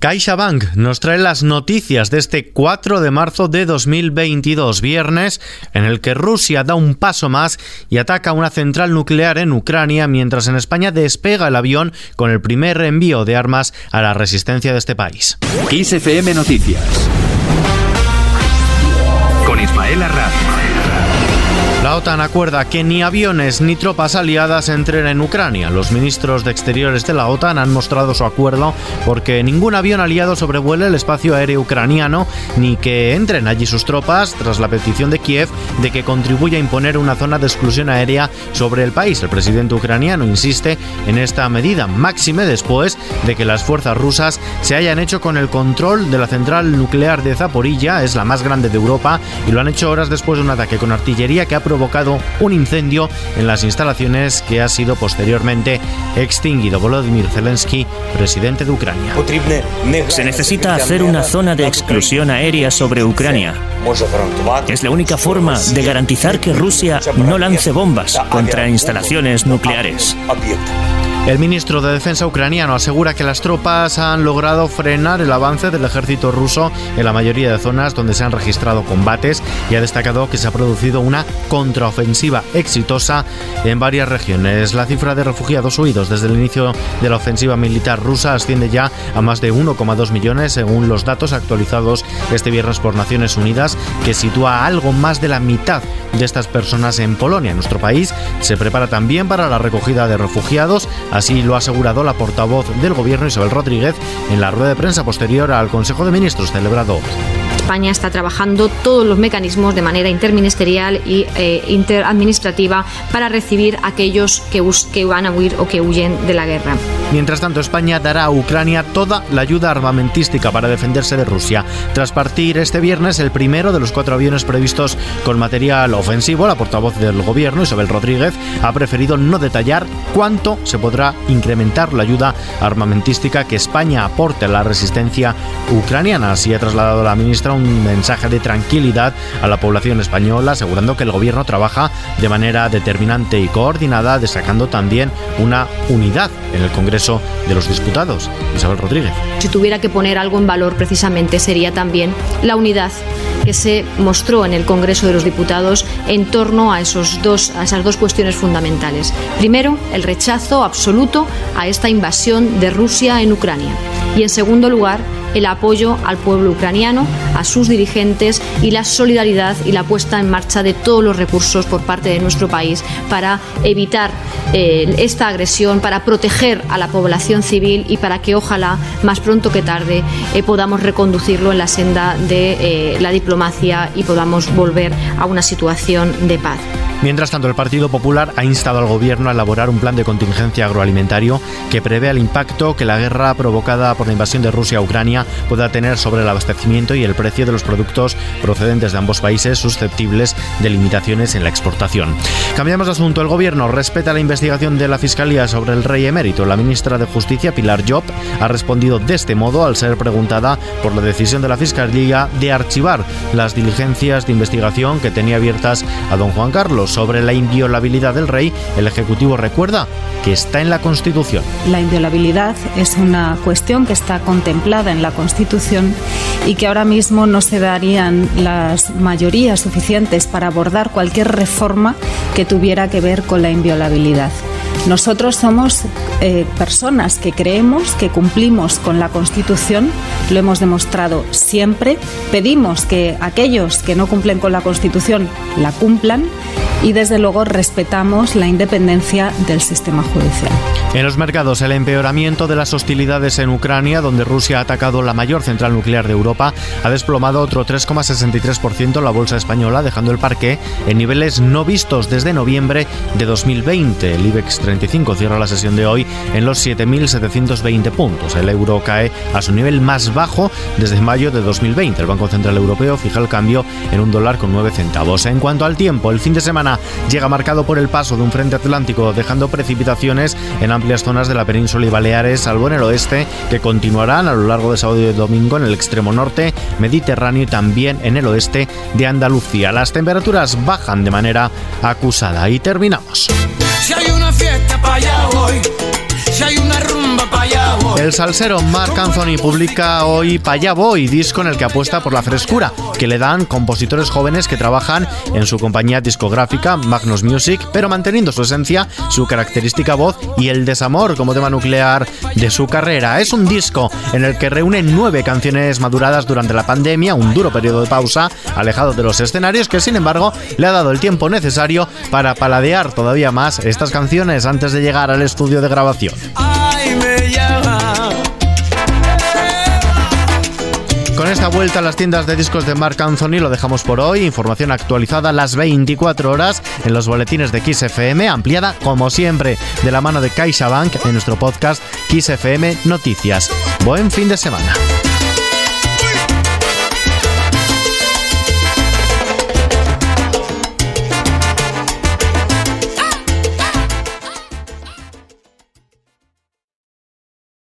CaixaBank nos trae las noticias de este 4 de marzo de 2022, viernes, en el que Rusia da un paso más y ataca una central nuclear en Ucrania, mientras en España despega el avión con el primer envío de armas a la resistencia de este país. XFM Noticias con Ismael Arraz. La OTAN acuerda que ni aviones ni tropas aliadas entren en Ucrania. Los ministros de Exteriores de la OTAN han mostrado su acuerdo porque ningún avión aliado sobrevuele el espacio aéreo ucraniano ni que entren allí sus tropas tras la petición de Kiev de que contribuya a imponer una zona de exclusión aérea sobre el país. El presidente ucraniano insiste en esta medida, máxime después de que las fuerzas rusas se hayan hecho con el control de la central nuclear de Zaporilla, es la más grande de Europa, y lo han hecho horas después de un ataque con artillería que ha provocado un incendio en las instalaciones que ha sido posteriormente extinguido. Volodymyr Zelensky, presidente de Ucrania. Se necesita hacer una zona de exclusión aérea sobre Ucrania. Es la única forma de garantizar que Rusia no lance bombas contra instalaciones nucleares. El ministro de Defensa ucraniano asegura que las tropas han logrado frenar el avance del ejército ruso en la mayoría de zonas donde se han registrado combates y ha destacado que se ha producido una contraofensiva exitosa en varias regiones. La cifra de refugiados huidos desde el inicio de la ofensiva militar rusa asciende ya a más de 1,2 millones según los datos actualizados este viernes por Naciones Unidas, que sitúa algo más de la mitad de estas personas en Polonia. Nuestro país se prepara también para la recogida de refugiados Así lo ha asegurado la portavoz del Gobierno Isabel Rodríguez en la rueda de prensa posterior al Consejo de Ministros celebrado España está trabajando todos los mecanismos de manera interministerial y eh, interadministrativa para recibir a aquellos que, que van a huir o que huyen de la guerra. Mientras tanto, España dará a Ucrania toda la ayuda armamentística para defenderse de Rusia. Tras partir este viernes el primero de los cuatro aviones previstos con material ofensivo, la portavoz del gobierno, Isabel Rodríguez, ha preferido no detallar cuánto se podrá incrementar la ayuda armamentística que España aporte a la resistencia ucraniana. Así ha trasladado la ministra un mensaje de tranquilidad a la población española, asegurando que el gobierno trabaja de manera determinante y coordinada, destacando también una unidad en el Congreso de los Diputados. Isabel Rodríguez. Si tuviera que poner algo en valor precisamente sería también la unidad que se mostró en el Congreso de los Diputados en torno a, esos dos, a esas dos cuestiones fundamentales. Primero, el rechazo absoluto a esta invasión de Rusia en Ucrania. Y en segundo lugar, el apoyo al pueblo ucraniano, a sus dirigentes y la solidaridad y la puesta en marcha de todos los recursos por parte de nuestro país para evitar eh, esta agresión, para proteger a la población civil y para que ojalá más pronto que tarde eh, podamos reconducirlo en la senda de eh, la diplomacia y podamos volver a una situación de paz. Mientras tanto, el Partido Popular ha instado al Gobierno a elaborar un plan de contingencia agroalimentario que prevé el impacto que la guerra provocada por la invasión de Rusia a Ucrania pueda tener sobre el abastecimiento y el precio de los productos procedentes de ambos países susceptibles de limitaciones en la exportación. Cambiamos de asunto. El Gobierno respeta la investigación de la Fiscalía sobre el rey emérito. La ministra de Justicia, Pilar Job, ha respondido de este modo al ser preguntada por la decisión de la Fiscalía de archivar las diligencias de investigación que tenía abiertas a don Juan Carlos sobre la inviolabilidad del rey, el Ejecutivo recuerda que está en la Constitución. La inviolabilidad es una cuestión que está contemplada en la Constitución y que ahora mismo no se darían las mayorías suficientes para abordar cualquier reforma que tuviera que ver con la inviolabilidad. Nosotros somos eh, personas que creemos que cumplimos con la Constitución, lo hemos demostrado siempre, pedimos que aquellos que no cumplen con la Constitución la cumplan y desde luego respetamos la independencia del sistema judicial. En los mercados, el empeoramiento de las hostilidades en Ucrania, donde Rusia ha atacado la mayor central nuclear de Europa, ha desplomado otro 3,63% la bolsa española, dejando el parque en niveles no vistos desde noviembre de 2020. El IBEX 35 cierra la sesión de hoy en los 7.720 puntos. El euro cae a su nivel más bajo desde mayo de 2020. El Banco Central Europeo fija el cambio en un dólar con 9 centavos. En cuanto al tiempo, el fin de semana llega marcado por el paso de un frente atlántico, dejando precipitaciones en amplias zonas de la península y Baleares, salvo en el oeste, que continuarán a lo largo de sábado y domingo en el extremo norte, Mediterráneo y también en el oeste de Andalucía. Las temperaturas bajan de manera acusada. Y terminamos. Si hay una fiesta para allá si hay una rumba para allá El salsero Mark Anthony publica hoy Paya Boy, disco en el que apuesta por la frescura que le dan compositores jóvenes que trabajan en su compañía discográfica Magnus Music, pero manteniendo su esencia, su característica voz y el desamor como tema nuclear de su carrera. Es un disco en el que reúne nueve canciones maduradas durante la pandemia, un duro periodo de pausa, alejado de los escenarios, que sin embargo le ha dado el tiempo necesario para paladear todavía más estas canciones antes de llegar al estudio de grabación. Con esta vuelta a las tiendas de discos de Mark Anthony lo dejamos por hoy. Información actualizada las 24 horas en los boletines de Kiss FM, ampliada como siempre de la mano de CaixaBank en nuestro podcast Kiss FM Noticias. Buen fin de semana.